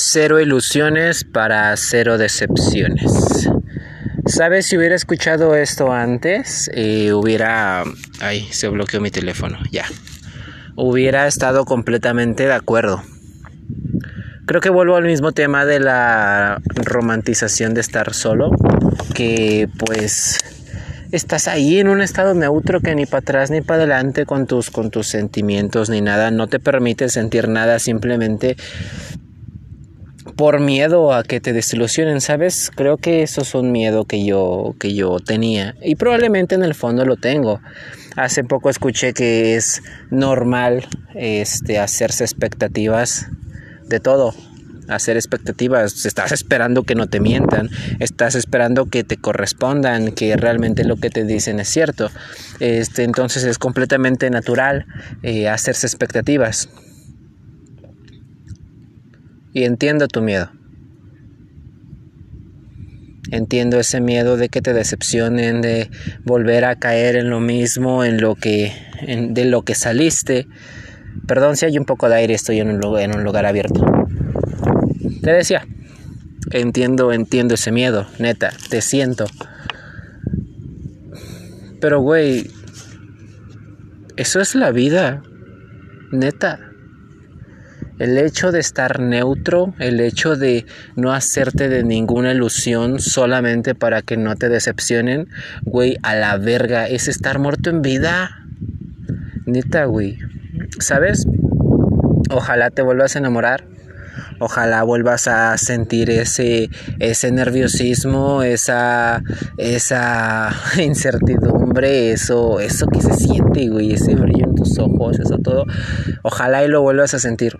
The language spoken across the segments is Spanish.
Cero ilusiones para cero decepciones. ¿Sabes? Si hubiera escuchado esto antes, eh, hubiera... Ay, se bloqueó mi teléfono, ya. Hubiera estado completamente de acuerdo. Creo que vuelvo al mismo tema de la romantización de estar solo, que pues estás ahí en un estado neutro que ni para atrás ni para adelante con tus, con tus sentimientos ni nada, no te permite sentir nada, simplemente por miedo a que te desilusionen, ¿sabes? Creo que eso es un miedo que yo, que yo tenía y probablemente en el fondo lo tengo. Hace poco escuché que es normal este, hacerse expectativas de todo, hacer expectativas, estás esperando que no te mientan, estás esperando que te correspondan, que realmente lo que te dicen es cierto. Este, entonces es completamente natural eh, hacerse expectativas. Y entiendo tu miedo. Entiendo ese miedo de que te decepcionen, de volver a caer en lo mismo, en lo que, de lo que saliste. Perdón si hay un poco de aire, estoy en un, lugar, en un lugar abierto. Te decía, entiendo, entiendo ese miedo, neta, te siento. Pero, güey, eso es la vida, neta. El hecho de estar neutro, el hecho de no hacerte de ninguna ilusión solamente para que no te decepcionen, güey, a la verga, es estar muerto en vida. Neta, güey. ¿Sabes? Ojalá te vuelvas a enamorar. Ojalá vuelvas a sentir ese, ese nerviosismo, esa, esa incertidumbre, eso, eso que se siente, güey, ese brillo en tus ojos, eso todo. Ojalá y lo vuelvas a sentir.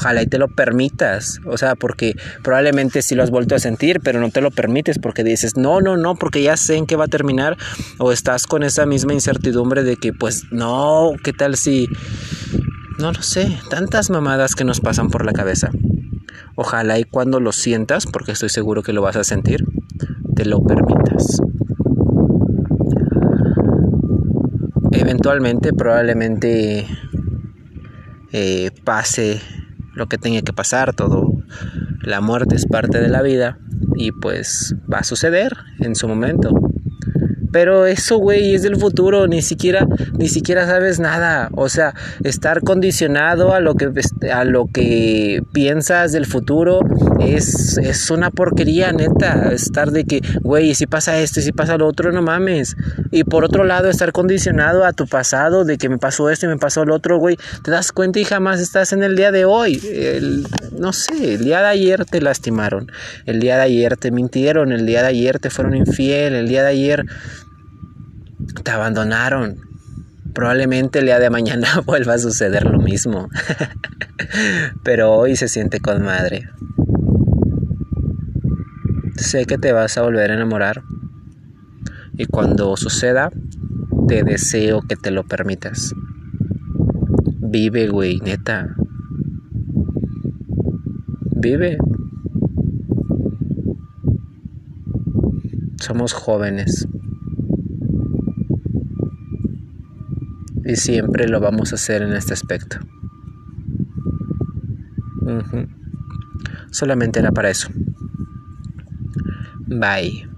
Ojalá y te lo permitas, o sea, porque probablemente sí lo has vuelto a sentir, pero no te lo permites porque dices, no, no, no, porque ya sé en qué va a terminar, o estás con esa misma incertidumbre de que, pues, no, ¿qué tal si... No lo sé, tantas mamadas que nos pasan por la cabeza. Ojalá y cuando lo sientas, porque estoy seguro que lo vas a sentir, te lo permitas. Eventualmente, probablemente eh, pase lo que tenga que pasar, todo. La muerte es parte de la vida y pues va a suceder en su momento. Pero eso, güey, es del futuro, ni siquiera, ni siquiera sabes nada. O sea, estar condicionado a lo que, a lo que piensas del futuro es, es una porquería, neta. Estar de que, güey, si pasa esto y si pasa lo otro, no mames. Y por otro lado, estar condicionado a tu pasado, de que me pasó esto y me pasó lo otro, güey. Te das cuenta y jamás estás en el día de hoy. El, no sé, el día de ayer te lastimaron. El día de ayer te mintieron. El día de ayer te fueron infiel. El día de ayer te abandonaron. Probablemente el día de mañana vuelva a suceder lo mismo. Pero hoy se siente con madre. Sé que te vas a volver a enamorar. Y cuando suceda, te deseo que te lo permitas. Vive, güey, neta. Vive. Somos jóvenes. Y siempre lo vamos a hacer en este aspecto. Solamente era para eso. Bye.